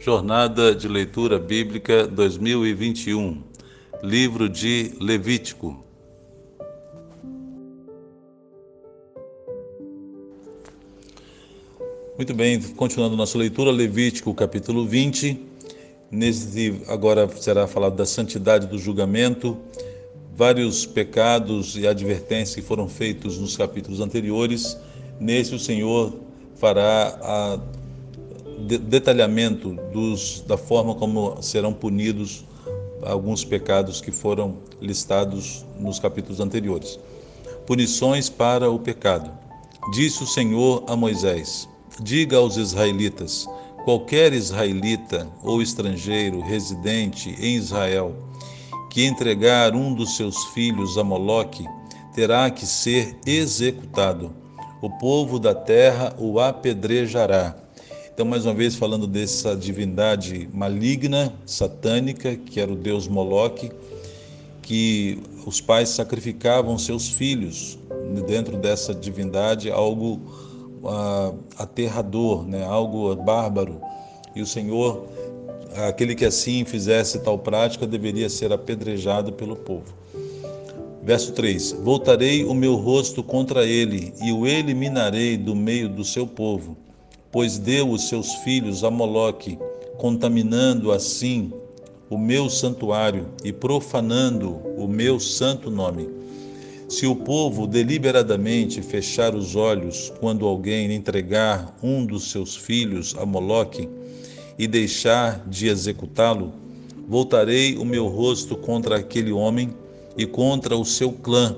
Jornada de Leitura Bíblica 2021, Livro de Levítico. Muito bem, continuando nossa leitura, Levítico capítulo 20. Nesse agora será falado da santidade do julgamento, vários pecados e advertências que foram feitos nos capítulos anteriores. Nesse o Senhor fará a detalhamento dos, da forma como serão punidos alguns pecados que foram listados nos capítulos anteriores. Punições para o pecado. Disse o Senhor a Moisés: Diga aos israelitas: qualquer israelita ou estrangeiro residente em Israel que entregar um dos seus filhos a Moloque terá que ser executado. O povo da terra o apedrejará então, mais uma vez, falando dessa divindade maligna, satânica, que era o deus Moloque, que os pais sacrificavam seus filhos dentro dessa divindade, algo uh, aterrador, né? algo bárbaro. E o Senhor, aquele que assim fizesse tal prática, deveria ser apedrejado pelo povo. Verso 3: Voltarei o meu rosto contra ele e o eliminarei do meio do seu povo pois deu os seus filhos a Moloque, contaminando assim o meu santuário e profanando o meu santo nome. Se o povo deliberadamente fechar os olhos quando alguém entregar um dos seus filhos a Moloque e deixar de executá-lo, voltarei o meu rosto contra aquele homem e contra o seu clã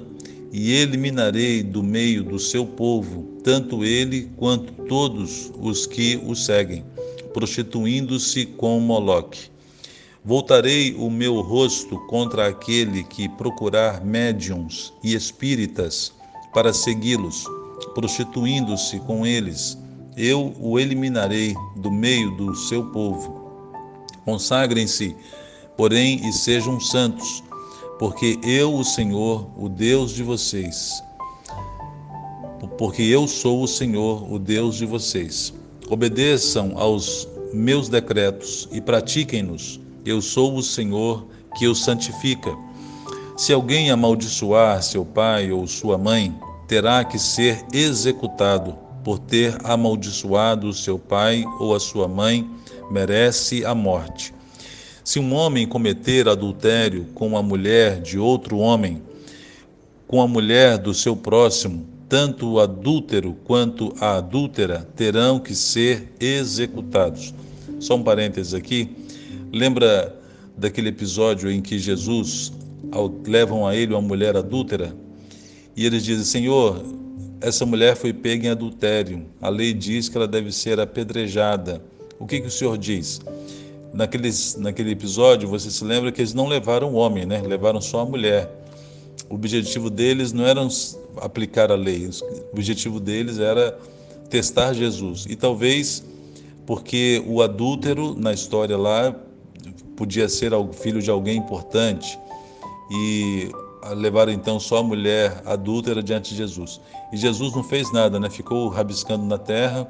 e eliminarei do meio do seu povo tanto ele quanto todos os que o seguem, prostituindo-se com Moloque. Voltarei o meu rosto contra aquele que procurar médiums e espíritas para segui-los, prostituindo-se com eles. Eu o eliminarei do meio do seu povo. Consagrem-se, porém, e sejam santos porque eu, o Senhor, o Deus de vocês, porque eu sou o Senhor, o Deus de vocês. Obedeçam aos meus decretos e pratiquem-nos. Eu sou o Senhor que os santifica. Se alguém amaldiçoar seu pai ou sua mãe, terá que ser executado por ter amaldiçoado seu pai ou a sua mãe, merece a morte. Se um homem cometer adultério com a mulher de outro homem, com a mulher do seu próximo, tanto o adúltero quanto a adúltera terão que ser executados. Só um parênteses aqui. Lembra daquele episódio em que Jesus levam a ele uma mulher adúltera e eles dizem: Senhor, essa mulher foi pega em adultério. A lei diz que ela deve ser apedrejada. O que, que o Senhor diz? Naqueles, naquele episódio, você se lembra que eles não levaram o homem, né? levaram só a mulher. O objetivo deles não era aplicar a lei, o objetivo deles era testar Jesus. E talvez porque o adúltero na história lá podia ser filho de alguém importante e levaram então só a mulher adúltera diante de Jesus. E Jesus não fez nada, né? Ficou rabiscando na terra.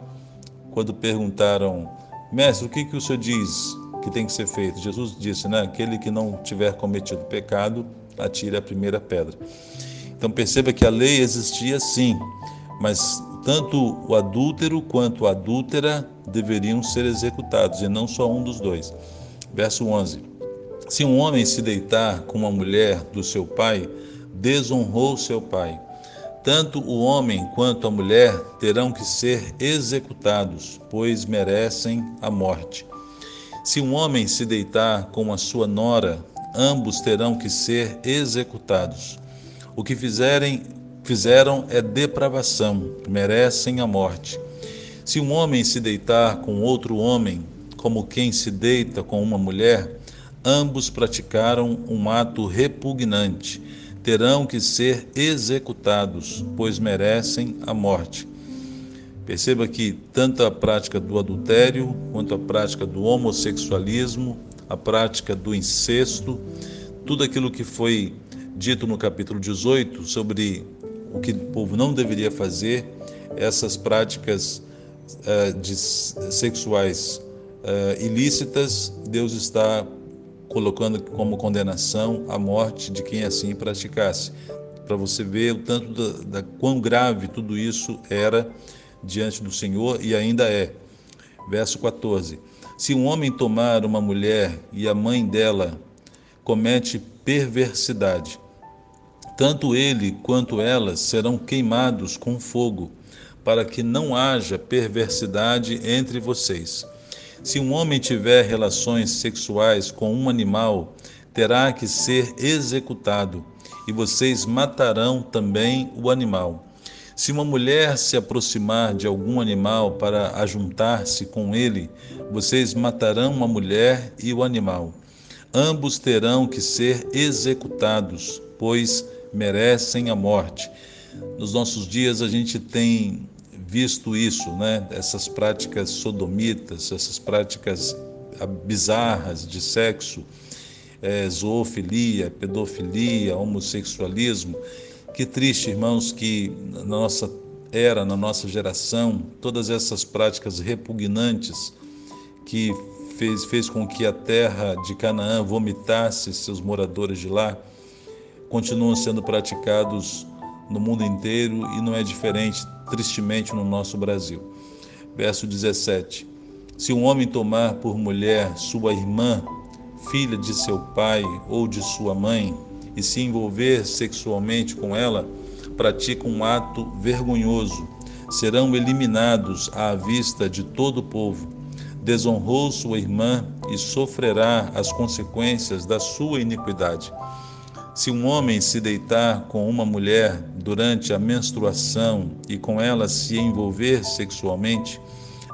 Quando perguntaram, mestre, o que, que o senhor diz? Que tem que ser feito. Jesus disse, né? Aquele que não tiver cometido pecado, atire a primeira pedra. Então perceba que a lei existia sim, mas tanto o adúltero quanto a adúltera deveriam ser executados, e não só um dos dois. Verso 11: Se um homem se deitar com uma mulher do seu pai, desonrou seu pai. Tanto o homem quanto a mulher terão que ser executados, pois merecem a morte. Se um homem se deitar com a sua nora, ambos terão que ser executados. O que fizerem, fizeram é depravação, merecem a morte. Se um homem se deitar com outro homem, como quem se deita com uma mulher, ambos praticaram um ato repugnante, terão que ser executados, pois merecem a morte. Perceba que tanto a prática do adultério, quanto a prática do homossexualismo, a prática do incesto, tudo aquilo que foi dito no capítulo 18 sobre o que o povo não deveria fazer, essas práticas uh, de, sexuais uh, ilícitas, Deus está colocando como condenação a morte de quem assim praticasse. Para você ver o tanto da, da quão grave tudo isso era diante do Senhor e ainda é. Verso 14: Se um homem tomar uma mulher e a mãe dela comete perversidade, tanto ele quanto ela serão queimados com fogo, para que não haja perversidade entre vocês. Se um homem tiver relações sexuais com um animal, terá que ser executado, e vocês matarão também o animal. Se uma mulher se aproximar de algum animal para ajuntar-se com ele, vocês matarão a mulher e o animal. Ambos terão que ser executados, pois merecem a morte. Nos nossos dias a gente tem visto isso, né? Essas práticas sodomitas, essas práticas bizarras de sexo, é, zoofilia, pedofilia, homossexualismo. Que triste, irmãos, que na nossa era, na nossa geração, todas essas práticas repugnantes que fez, fez com que a terra de Canaã vomitasse seus moradores de lá, continuam sendo praticados no mundo inteiro e não é diferente, tristemente, no nosso Brasil. Verso 17: Se um homem tomar por mulher sua irmã, filha de seu pai ou de sua mãe, e se envolver sexualmente com ela, pratica um ato vergonhoso. Serão eliminados à vista de todo o povo. Desonrou sua irmã e sofrerá as consequências da sua iniquidade. Se um homem se deitar com uma mulher durante a menstruação e com ela se envolver sexualmente,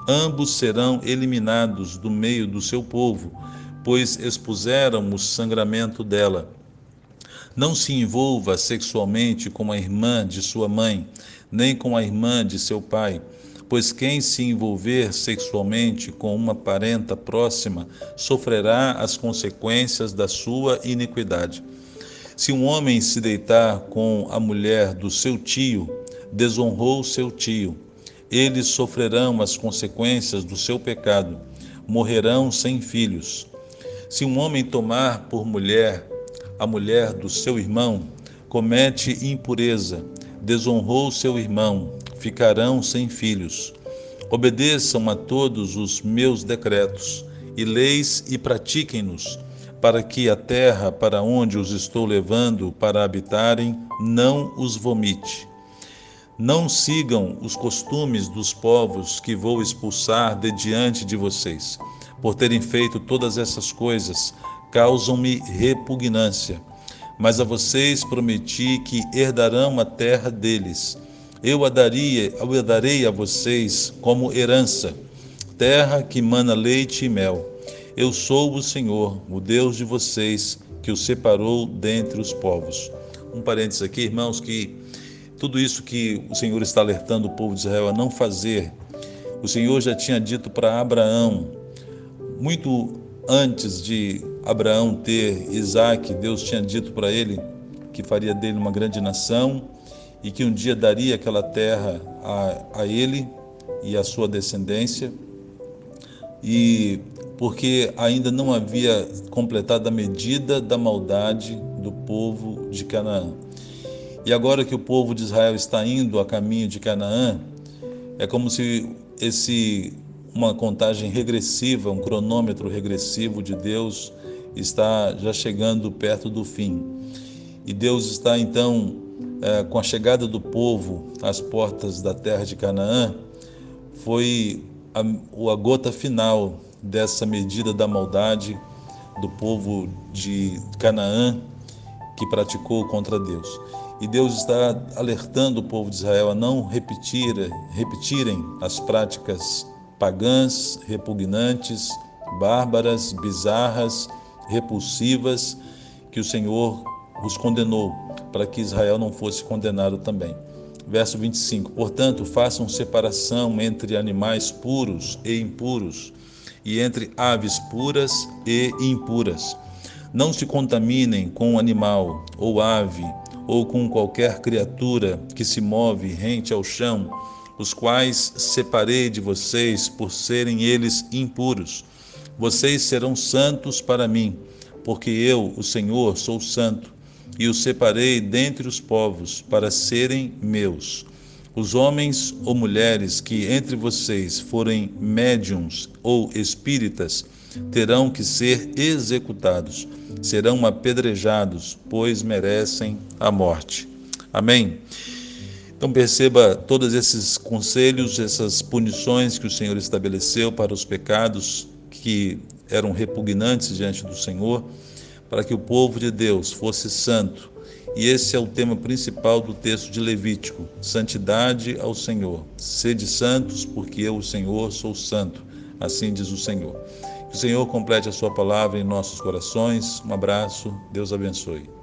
ambos serão eliminados do meio do seu povo, pois expuseram o sangramento dela. Não se envolva sexualmente com a irmã de sua mãe, nem com a irmã de seu pai, pois quem se envolver sexualmente com uma parenta próxima sofrerá as consequências da sua iniquidade. Se um homem se deitar com a mulher do seu tio, desonrou seu tio. Eles sofrerão as consequências do seu pecado, morrerão sem filhos. Se um homem tomar por mulher a mulher do seu irmão, comete impureza, desonrou seu irmão, ficarão sem filhos. Obedeçam a todos os meus decretos e leis e pratiquem-nos para que a terra para onde os estou levando para habitarem não os vomite. Não sigam os costumes dos povos que vou expulsar de diante de vocês. Por terem feito todas essas coisas, causam-me repugnância. Mas a vocês prometi que herdarão a terra deles. Eu a, daria, eu a darei a vocês como herança, terra que mana leite e mel eu sou o Senhor, o Deus de vocês, que o separou dentre os povos. Um parênteses aqui, irmãos, que tudo isso que o Senhor está alertando o povo de Israel a não fazer, o Senhor já tinha dito para Abraão, muito antes de Abraão ter Isaac, Deus tinha dito para ele que faria dele uma grande nação e que um dia daria aquela terra a, a ele e a sua descendência. E porque ainda não havia completado a medida da maldade do povo de Canaã. E agora que o povo de Israel está indo a caminho de Canaã, é como se esse uma contagem regressiva, um cronômetro regressivo de Deus está já chegando perto do fim. E Deus está então, é, com a chegada do povo às portas da terra de Canaã, foi a, a gota final dessa medida da maldade do povo de Canaã que praticou contra Deus. E Deus está alertando o povo de Israel a não repetir, repetirem as práticas pagãs, repugnantes, bárbaras, bizarras, repulsivas que o Senhor os condenou, para que Israel não fosse condenado também. Verso 25: Portanto, façam separação entre animais puros e impuros e entre aves puras e impuras. Não se contaminem com animal ou ave ou com qualquer criatura que se move rente ao chão os quais separei de vocês por serem eles impuros. Vocês serão santos para mim, porque eu, o Senhor, sou santo, e os separei dentre os povos para serem meus. Os homens ou mulheres que entre vocês forem médiums ou espíritas terão que ser executados, serão apedrejados, pois merecem a morte. Amém. Então perceba todos esses conselhos, essas punições que o Senhor estabeleceu para os pecados que eram repugnantes diante do Senhor, para que o povo de Deus fosse santo. E esse é o tema principal do texto de Levítico: santidade ao Senhor. Sede santos, porque eu, o Senhor, sou santo. Assim diz o Senhor. Que o Senhor complete a sua palavra em nossos corações. Um abraço, Deus abençoe.